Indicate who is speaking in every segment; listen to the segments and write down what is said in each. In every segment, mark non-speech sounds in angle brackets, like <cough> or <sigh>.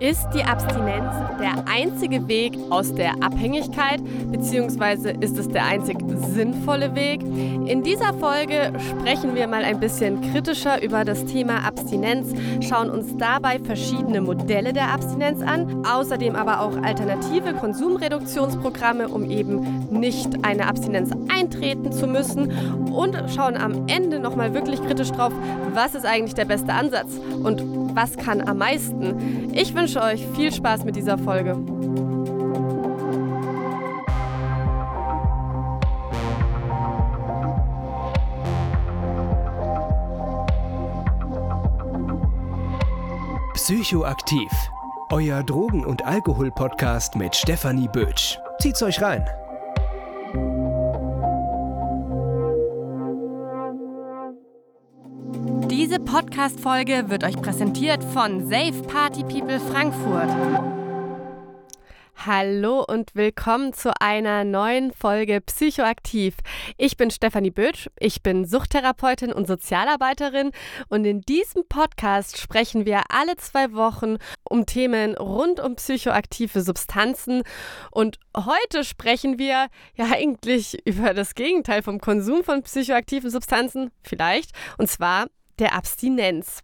Speaker 1: Ist die Abstinenz der einzige Weg aus der Abhängigkeit, beziehungsweise ist es der einzig sinnvolle Weg? In dieser Folge sprechen wir mal ein bisschen kritischer über das Thema Abstinenz, schauen uns dabei verschiedene Modelle der Abstinenz an, außerdem aber auch alternative Konsumreduktionsprogramme, um eben nicht eine Abstinenz eintreten zu müssen und schauen am Ende nochmal wirklich kritisch drauf, was ist eigentlich der beste Ansatz und was kann am meisten. Ich wünsche euch viel Spaß mit dieser Folge.
Speaker 2: Psychoaktiv. Euer Drogen- und Alkohol-Podcast mit Stefanie Bötsch. Zieht's euch rein.
Speaker 1: Podcast-Folge wird euch präsentiert von Safe Party People Frankfurt. Hallo und willkommen zu einer neuen Folge Psychoaktiv. Ich bin Stefanie Bötsch, ich bin Suchttherapeutin und Sozialarbeiterin und in diesem Podcast sprechen wir alle zwei Wochen um Themen rund um psychoaktive Substanzen und heute sprechen wir ja eigentlich <laughs> über das Gegenteil vom Konsum von psychoaktiven Substanzen, vielleicht, und zwar der Abstinenz.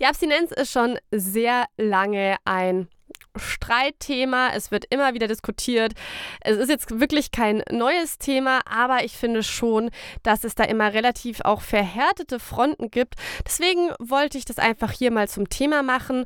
Speaker 1: Die Abstinenz ist schon sehr lange ein Streitthema. Es wird immer wieder diskutiert. Es ist jetzt wirklich kein neues Thema, aber ich finde schon, dass es da immer relativ auch verhärtete Fronten gibt. Deswegen wollte ich das einfach hier mal zum Thema machen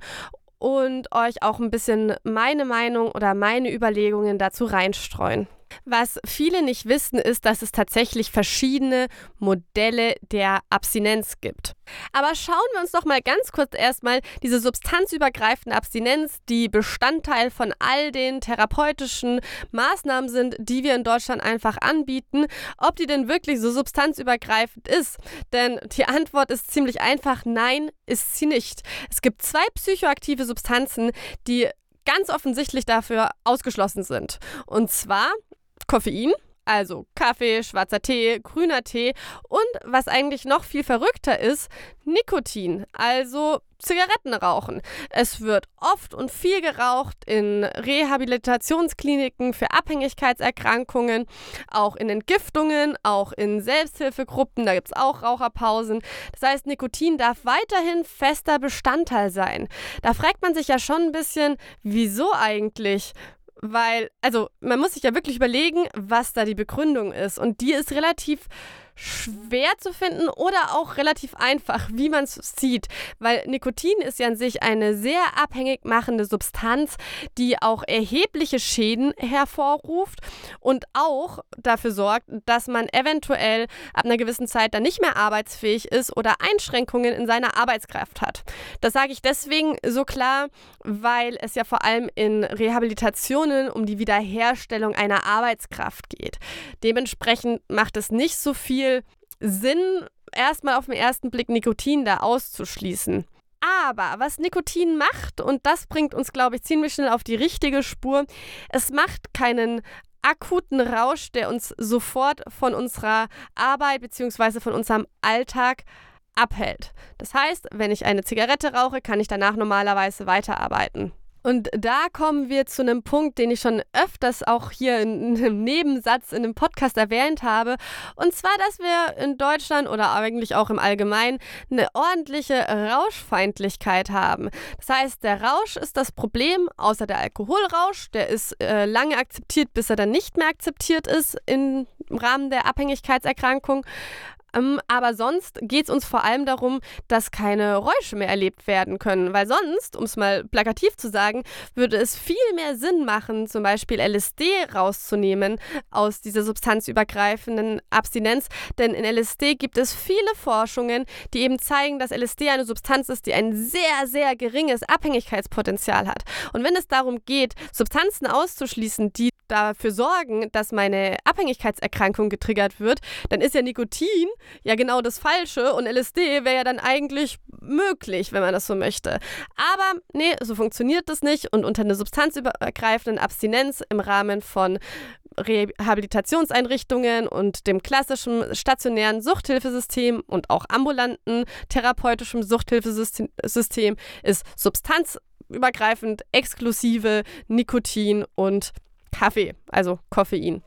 Speaker 1: und euch auch ein bisschen meine Meinung oder meine Überlegungen dazu reinstreuen. Was viele nicht wissen, ist, dass es tatsächlich verschiedene Modelle der Abstinenz gibt. Aber schauen wir uns doch mal ganz kurz erstmal diese substanzübergreifende Abstinenz, die Bestandteil von all den therapeutischen Maßnahmen sind, die wir in Deutschland einfach anbieten, ob die denn wirklich so substanzübergreifend ist. Denn die Antwort ist ziemlich einfach, nein, ist sie nicht. Es gibt zwei psychoaktive Substanzen, die ganz offensichtlich dafür ausgeschlossen sind. Und zwar Koffein, also Kaffee, schwarzer Tee, grüner Tee und was eigentlich noch viel verrückter ist, Nikotin, also Zigaretten rauchen. Es wird oft und viel geraucht in Rehabilitationskliniken für Abhängigkeitserkrankungen, auch in Entgiftungen, auch in Selbsthilfegruppen, da gibt es auch Raucherpausen. Das heißt, Nikotin darf weiterhin fester Bestandteil sein. Da fragt man sich ja schon ein bisschen, wieso eigentlich? Weil, also man muss sich ja wirklich überlegen, was da die Begründung ist. Und die ist relativ schwer zu finden oder auch relativ einfach, wie man es sieht, weil Nikotin ist ja an sich eine sehr abhängig machende Substanz, die auch erhebliche Schäden hervorruft und auch dafür sorgt, dass man eventuell ab einer gewissen Zeit dann nicht mehr arbeitsfähig ist oder Einschränkungen in seiner Arbeitskraft hat. Das sage ich deswegen so klar, weil es ja vor allem in Rehabilitationen um die Wiederherstellung einer Arbeitskraft geht. Dementsprechend macht es nicht so viel viel Sinn, erstmal auf den ersten Blick Nikotin da auszuschließen. Aber was Nikotin macht, und das bringt uns, glaube ich, ziemlich schnell auf die richtige Spur, es macht keinen akuten Rausch, der uns sofort von unserer Arbeit bzw. von unserem Alltag abhält. Das heißt, wenn ich eine Zigarette rauche, kann ich danach normalerweise weiterarbeiten. Und da kommen wir zu einem Punkt, den ich schon öfters auch hier in einem Nebensatz in einem Podcast erwähnt habe. Und zwar, dass wir in Deutschland oder eigentlich auch im Allgemeinen eine ordentliche Rauschfeindlichkeit haben. Das heißt, der Rausch ist das Problem, außer der Alkoholrausch. Der ist äh, lange akzeptiert, bis er dann nicht mehr akzeptiert ist im Rahmen der Abhängigkeitserkrankung. Ähm, aber sonst geht es uns vor allem darum, dass keine Räusche mehr erlebt werden können. Weil sonst, um es mal plakativ zu sagen, würde es viel mehr Sinn machen, zum Beispiel LSD rauszunehmen aus dieser substanzübergreifenden Abstinenz. Denn in LSD gibt es viele Forschungen, die eben zeigen, dass LSD eine Substanz ist, die ein sehr, sehr geringes Abhängigkeitspotenzial hat. Und wenn es darum geht, Substanzen auszuschließen, die dafür sorgen, dass meine Abhängigkeitserkrankung getriggert wird, dann ist ja Nikotin ja genau das Falsche und LSD wäre ja dann eigentlich möglich, wenn man das so möchte. Aber nee, so funktioniert das nicht und unter einer substanzübergreifenden Abstinenz im Rahmen von Rehabilitationseinrichtungen und dem klassischen stationären Suchthilfesystem und auch ambulanten therapeutischen Suchthilfesystem ist Substanz übergreifend exklusive Nikotin und Kaffee, also Koffein.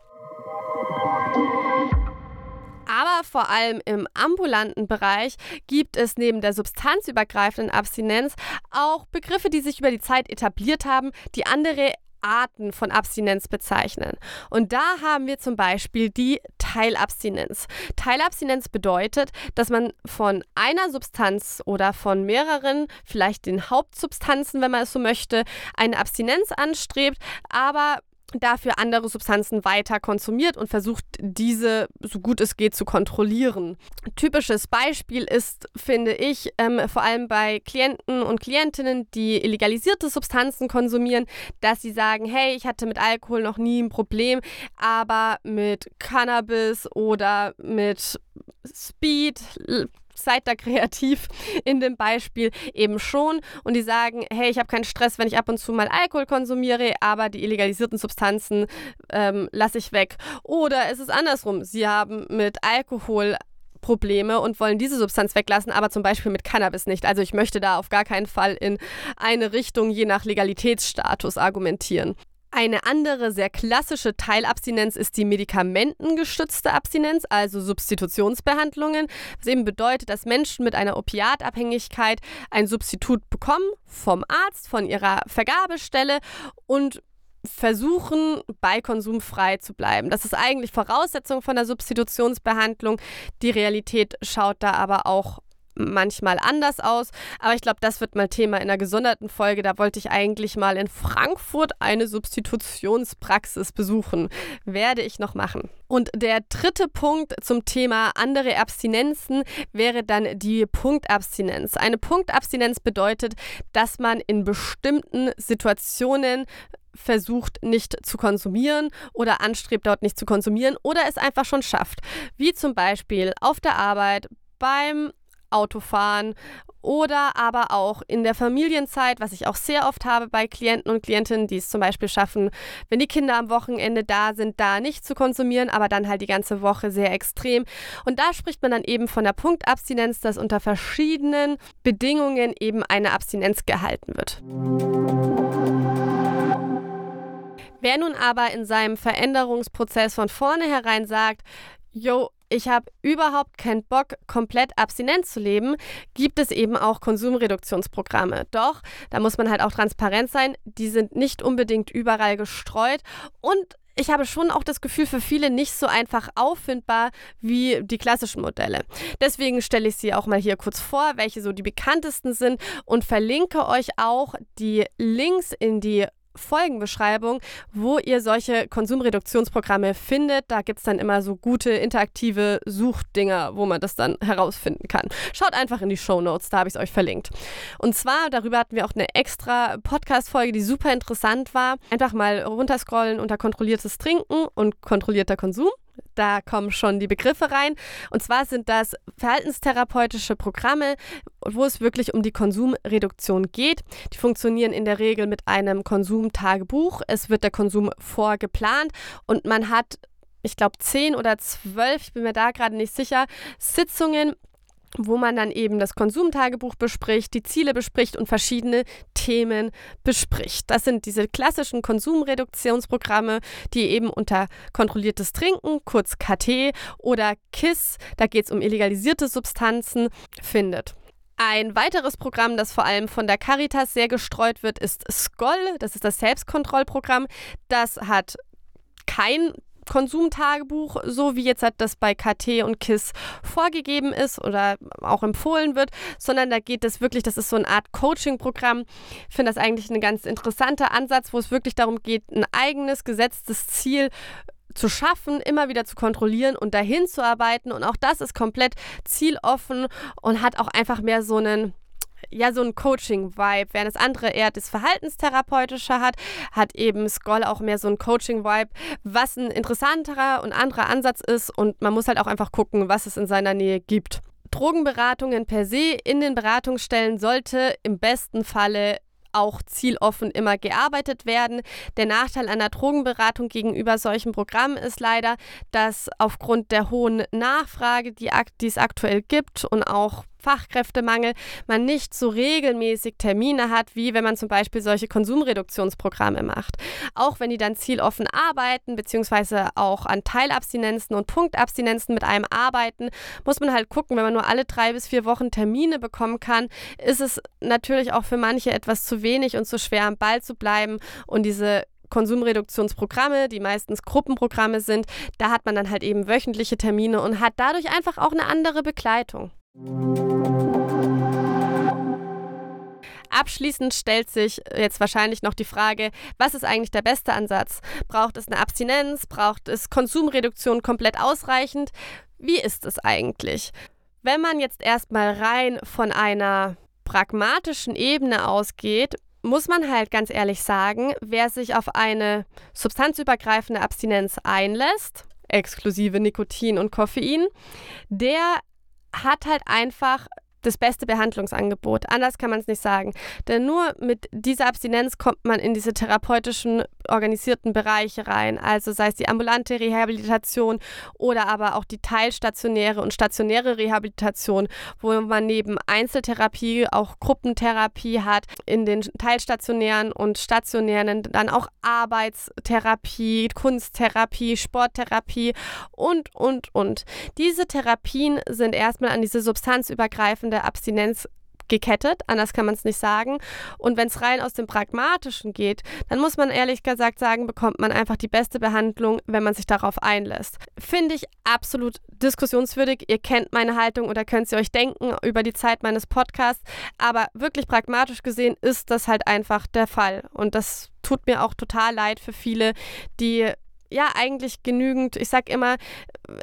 Speaker 1: Vor allem im ambulanten Bereich gibt es neben der substanzübergreifenden Abstinenz auch Begriffe, die sich über die Zeit etabliert haben, die andere Arten von Abstinenz bezeichnen. Und da haben wir zum Beispiel die Teilabstinenz. Teilabstinenz bedeutet, dass man von einer Substanz oder von mehreren, vielleicht den Hauptsubstanzen, wenn man es so möchte, eine Abstinenz anstrebt, aber dafür andere Substanzen weiter konsumiert und versucht, diese so gut es geht zu kontrollieren. Typisches Beispiel ist, finde ich, ähm, vor allem bei Klienten und Klientinnen, die illegalisierte Substanzen konsumieren, dass sie sagen, hey, ich hatte mit Alkohol noch nie ein Problem, aber mit Cannabis oder mit Speed seid da kreativ <laughs> in dem Beispiel eben schon und die sagen, hey, ich habe keinen Stress, wenn ich ab und zu mal Alkohol konsumiere, aber die illegalisierten Substanzen ähm, lasse ich weg. Oder es ist andersrum, sie haben mit Alkohol Probleme und wollen diese Substanz weglassen, aber zum Beispiel mit Cannabis nicht. Also ich möchte da auf gar keinen Fall in eine Richtung je nach Legalitätsstatus argumentieren. Eine andere sehr klassische Teilabstinenz ist die medikamentengestützte Abstinenz, also Substitutionsbehandlungen, was eben bedeutet, dass Menschen mit einer Opiatabhängigkeit ein Substitut bekommen vom Arzt, von ihrer Vergabestelle und versuchen, bei Konsum frei zu bleiben. Das ist eigentlich Voraussetzung von der Substitutionsbehandlung. Die Realität schaut da aber auch manchmal anders aus. Aber ich glaube, das wird mal Thema in einer gesonderten Folge. Da wollte ich eigentlich mal in Frankfurt eine Substitutionspraxis besuchen. Werde ich noch machen. Und der dritte Punkt zum Thema andere Abstinenzen wäre dann die Punktabstinenz. Eine Punktabstinenz bedeutet, dass man in bestimmten Situationen versucht nicht zu konsumieren oder anstrebt dort nicht zu konsumieren oder es einfach schon schafft. Wie zum Beispiel auf der Arbeit, beim Autofahren oder aber auch in der Familienzeit, was ich auch sehr oft habe bei Klienten und Klientinnen, die es zum Beispiel schaffen, wenn die Kinder am Wochenende da sind, da nicht zu konsumieren, aber dann halt die ganze Woche sehr extrem. Und da spricht man dann eben von der Punktabstinenz, dass unter verschiedenen Bedingungen eben eine Abstinenz gehalten wird. Wer nun aber in seinem Veränderungsprozess von vornherein sagt, yo, ich habe überhaupt keinen Bock, komplett abstinent zu leben, gibt es eben auch Konsumreduktionsprogramme. Doch, da muss man halt auch transparent sein, die sind nicht unbedingt überall gestreut und ich habe schon auch das Gefühl, für viele nicht so einfach auffindbar wie die klassischen Modelle. Deswegen stelle ich sie auch mal hier kurz vor, welche so die bekanntesten sind und verlinke euch auch die Links in die Folgenbeschreibung, wo ihr solche Konsumreduktionsprogramme findet. Da gibt es dann immer so gute interaktive Suchdinger, wo man das dann herausfinden kann. Schaut einfach in die Show Notes, da habe ich es euch verlinkt. Und zwar, darüber hatten wir auch eine extra Podcast-Folge, die super interessant war. Einfach mal runterscrollen unter kontrolliertes Trinken und kontrollierter Konsum. Da kommen schon die Begriffe rein. Und zwar sind das verhaltenstherapeutische Programme, wo es wirklich um die Konsumreduktion geht. Die funktionieren in der Regel mit einem Konsumtagebuch. Es wird der Konsum vorgeplant und man hat ich glaube, zehn oder zwölf, ich bin mir da gerade nicht sicher, Sitzungen, wo man dann eben das Konsumtagebuch bespricht, die Ziele bespricht und verschiedene Themen bespricht. Das sind diese klassischen Konsumreduktionsprogramme, die eben unter kontrolliertes Trinken, kurz KT oder KISS, da geht es um illegalisierte Substanzen, findet. Ein weiteres Programm, das vor allem von der Caritas sehr gestreut wird, ist SCOL. Das ist das Selbstkontrollprogramm. Das hat kein Konsumtagebuch, so wie jetzt halt das bei KT und KISS vorgegeben ist oder auch empfohlen wird, sondern da geht es wirklich, das ist so eine Art Coaching-Programm. Ich finde das eigentlich ein ganz interessanter Ansatz, wo es wirklich darum geht, ein eigenes gesetztes Ziel zu schaffen, immer wieder zu kontrollieren und dahin zu arbeiten. Und auch das ist komplett zieloffen und hat auch einfach mehr so einen ja so ein Coaching-Vibe, während das andere eher das Verhaltenstherapeutische hat, hat eben Skoll auch mehr so ein Coaching-Vibe, was ein interessanterer und anderer Ansatz ist und man muss halt auch einfach gucken, was es in seiner Nähe gibt. Drogenberatungen per se in den Beratungsstellen sollte im besten Falle auch zieloffen immer gearbeitet werden. Der Nachteil einer Drogenberatung gegenüber solchen Programmen ist leider, dass aufgrund der hohen Nachfrage, die, die es aktuell gibt und auch Fachkräftemangel man nicht so regelmäßig Termine hat, wie wenn man zum Beispiel solche Konsumreduktionsprogramme macht. Auch wenn die dann zieloffen arbeiten, beziehungsweise auch an Teilabstinenzen und Punktabstinenzen mit einem arbeiten, muss man halt gucken, wenn man nur alle drei bis vier Wochen Termine bekommen kann, ist es natürlich auch für manche etwas zu wenig und zu schwer am Ball zu bleiben und diese Konsumreduktionsprogramme, die meistens Gruppenprogramme sind, da hat man dann halt eben wöchentliche Termine und hat dadurch einfach auch eine andere Begleitung. Abschließend stellt sich jetzt wahrscheinlich noch die Frage, was ist eigentlich der beste Ansatz? Braucht es eine Abstinenz? Braucht es Konsumreduktion komplett ausreichend? Wie ist es eigentlich? Wenn man jetzt erstmal rein von einer pragmatischen Ebene ausgeht, muss man halt ganz ehrlich sagen, wer sich auf eine substanzübergreifende Abstinenz einlässt, exklusive Nikotin und Koffein, der hat halt einfach das beste Behandlungsangebot. Anders kann man es nicht sagen. Denn nur mit dieser Abstinenz kommt man in diese therapeutischen organisierten Bereiche rein. Also sei es die ambulante Rehabilitation oder aber auch die teilstationäre und stationäre Rehabilitation, wo man neben Einzeltherapie auch Gruppentherapie hat. In den teilstationären und stationären dann auch Arbeitstherapie, Kunsttherapie, Sporttherapie und, und, und. Diese Therapien sind erstmal an diese substanzübergreifende Abstinenz gekettet, anders kann man es nicht sagen. Und wenn es rein aus dem Pragmatischen geht, dann muss man ehrlich gesagt sagen, bekommt man einfach die beste Behandlung, wenn man sich darauf einlässt. Finde ich absolut diskussionswürdig. Ihr kennt meine Haltung oder könnt sie euch denken über die Zeit meines Podcasts. Aber wirklich pragmatisch gesehen ist das halt einfach der Fall. Und das tut mir auch total leid für viele, die ja eigentlich genügend, ich sag immer,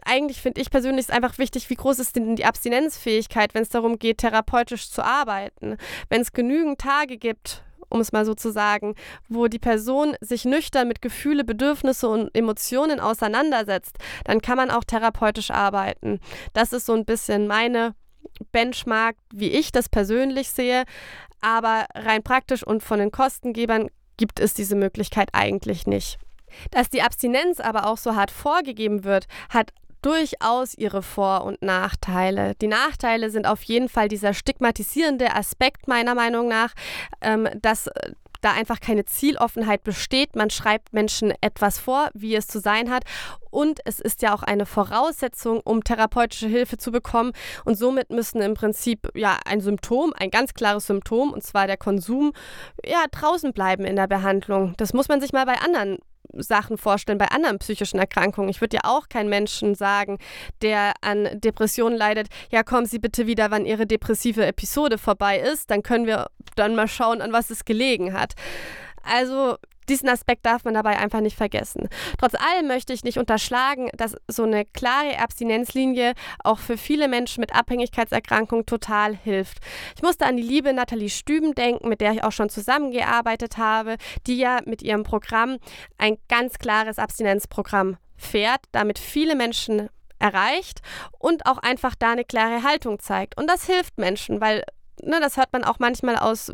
Speaker 1: eigentlich finde ich persönlich ist einfach wichtig, wie groß ist denn die Abstinenzfähigkeit, wenn es darum geht, therapeutisch zu arbeiten. Wenn es genügend Tage gibt, um es mal so zu sagen, wo die Person sich nüchtern mit Gefühle, Bedürfnisse und Emotionen auseinandersetzt, dann kann man auch therapeutisch arbeiten. Das ist so ein bisschen meine Benchmark, wie ich das persönlich sehe. Aber rein praktisch und von den Kostengebern gibt es diese Möglichkeit eigentlich nicht. Dass die Abstinenz aber auch so hart vorgegeben wird, hat durchaus ihre Vor- und Nachteile. Die Nachteile sind auf jeden Fall dieser stigmatisierende Aspekt meiner Meinung nach, ähm, dass äh, da einfach keine Zieloffenheit besteht. Man schreibt Menschen etwas vor, wie es zu sein hat. Und es ist ja auch eine Voraussetzung, um therapeutische Hilfe zu bekommen. Und somit müssen im Prinzip ja ein Symptom, ein ganz klares Symptom, und zwar der Konsum, ja draußen bleiben in der Behandlung. Das muss man sich mal bei anderen Sachen vorstellen bei anderen psychischen Erkrankungen. Ich würde ja auch keinen Menschen sagen, der an Depressionen leidet, ja, kommen Sie bitte wieder, wann Ihre depressive Episode vorbei ist, dann können wir dann mal schauen, an was es gelegen hat. Also diesen Aspekt darf man dabei einfach nicht vergessen. Trotz allem möchte ich nicht unterschlagen, dass so eine klare Abstinenzlinie auch für viele Menschen mit Abhängigkeitserkrankungen total hilft. Ich musste an die liebe Nathalie Stüben denken, mit der ich auch schon zusammengearbeitet habe, die ja mit ihrem Programm ein ganz klares Abstinenzprogramm fährt, damit viele Menschen erreicht und auch einfach da eine klare Haltung zeigt. Und das hilft Menschen, weil ne, das hört man auch manchmal aus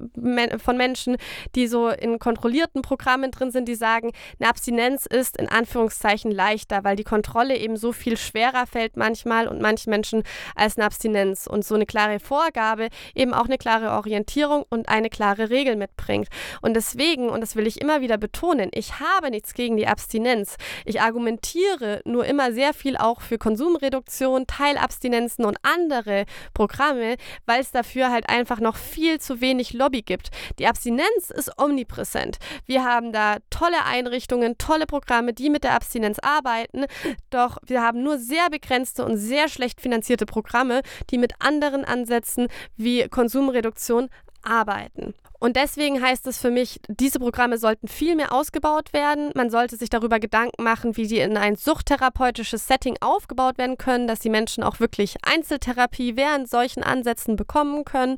Speaker 1: von Menschen, die so in kontrollierten Programmen drin sind, die sagen, eine Abstinenz ist in Anführungszeichen leichter, weil die Kontrolle eben so viel schwerer fällt manchmal und manchen Menschen als eine Abstinenz und so eine klare Vorgabe eben auch eine klare Orientierung und eine klare Regel mitbringt. Und deswegen, und das will ich immer wieder betonen, ich habe nichts gegen die Abstinenz. Ich argumentiere nur immer sehr viel auch für Konsumreduktion, Teilabstinenzen und andere Programme, weil es dafür halt einfach noch viel zu wenig Lobby gibt. Die Abstinenz ist omnipräsent. Wir haben da tolle Einrichtungen, tolle Programme, die mit der Abstinenz arbeiten, doch wir haben nur sehr begrenzte und sehr schlecht finanzierte Programme, die mit anderen Ansätzen wie Konsumreduktion arbeiten. Und deswegen heißt es für mich, diese Programme sollten viel mehr ausgebaut werden. Man sollte sich darüber Gedanken machen, wie die in ein suchttherapeutisches Setting aufgebaut werden können, dass die Menschen auch wirklich Einzeltherapie während solchen Ansätzen bekommen können.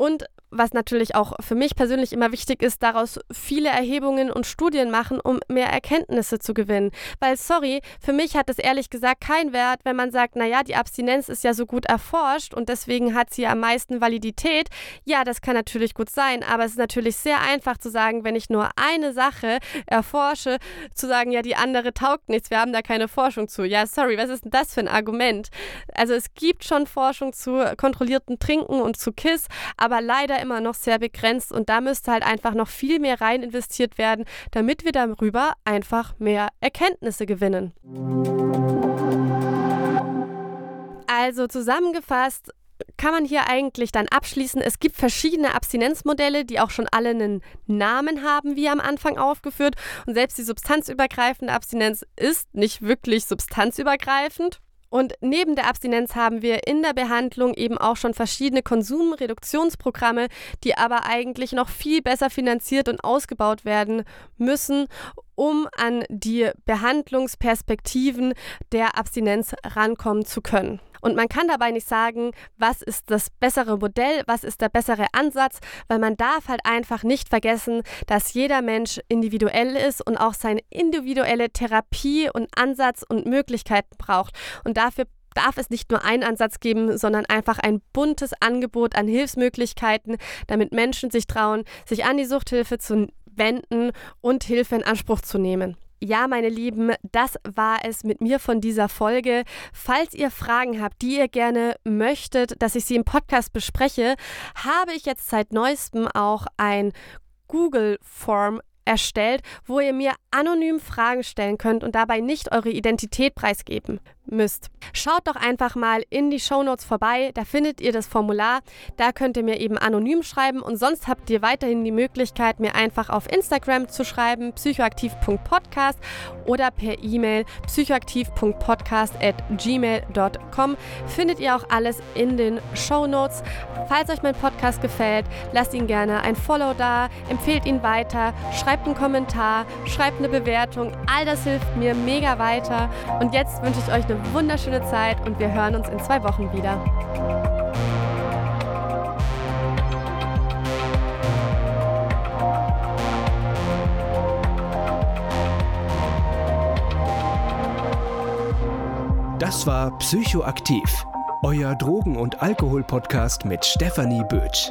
Speaker 1: Und was natürlich auch für mich persönlich immer wichtig ist, daraus viele Erhebungen und Studien machen, um mehr Erkenntnisse zu gewinnen. Weil, sorry, für mich hat es ehrlich gesagt keinen Wert, wenn man sagt, naja, die Abstinenz ist ja so gut erforscht und deswegen hat sie am meisten Validität. Ja, das kann natürlich gut sein, aber es ist natürlich sehr einfach zu sagen, wenn ich nur eine Sache erforsche, zu sagen, ja, die andere taugt nichts, wir haben da keine Forschung zu. Ja, sorry, was ist denn das für ein Argument? Also es gibt schon Forschung zu kontrollierten Trinken und zu KISS, aber leider immer noch sehr begrenzt und da müsste halt einfach noch viel mehr rein investiert werden, damit wir darüber einfach mehr Erkenntnisse gewinnen. Also zusammengefasst, kann man hier eigentlich dann abschließen, es gibt verschiedene Abstinenzmodelle, die auch schon alle einen Namen haben, wie am Anfang aufgeführt. Und selbst die substanzübergreifende Abstinenz ist nicht wirklich substanzübergreifend. Und neben der Abstinenz haben wir in der Behandlung eben auch schon verschiedene Konsumreduktionsprogramme, die aber eigentlich noch viel besser finanziert und ausgebaut werden müssen, um an die Behandlungsperspektiven der Abstinenz rankommen zu können. Und man kann dabei nicht sagen, was ist das bessere Modell, was ist der bessere Ansatz, weil man darf halt einfach nicht vergessen, dass jeder Mensch individuell ist und auch seine individuelle Therapie und Ansatz und Möglichkeiten braucht. Und dafür darf es nicht nur einen Ansatz geben, sondern einfach ein buntes Angebot an Hilfsmöglichkeiten, damit Menschen sich trauen, sich an die Suchthilfe zu wenden und Hilfe in Anspruch zu nehmen. Ja, meine Lieben, das war es mit mir von dieser Folge. Falls ihr Fragen habt, die ihr gerne möchtet, dass ich sie im Podcast bespreche, habe ich jetzt seit neuestem auch ein Google Form erstellt, wo ihr mir anonym Fragen stellen könnt und dabei nicht eure Identität preisgeben müsst. Schaut doch einfach mal in die Shownotes vorbei, da findet ihr das Formular, da könnt ihr mir eben anonym schreiben. Und sonst habt ihr weiterhin die Möglichkeit, mir einfach auf Instagram zu schreiben, psychoaktiv.podcast oder per E-Mail psychoaktiv.podcast at Findet ihr auch alles in den Shownotes. Falls euch mein Podcast gefällt, lasst ihn gerne ein Follow da, empfehlt ihn weiter, schreibt einen Kommentar, schreibt eine Bewertung, all das hilft mir mega weiter. Und jetzt wünsche ich euch wunderschöne Zeit und wir hören uns in zwei Wochen wieder.
Speaker 2: Das war Psychoaktiv, euer Drogen- und Alkohol-Podcast mit Stefanie Bötsch.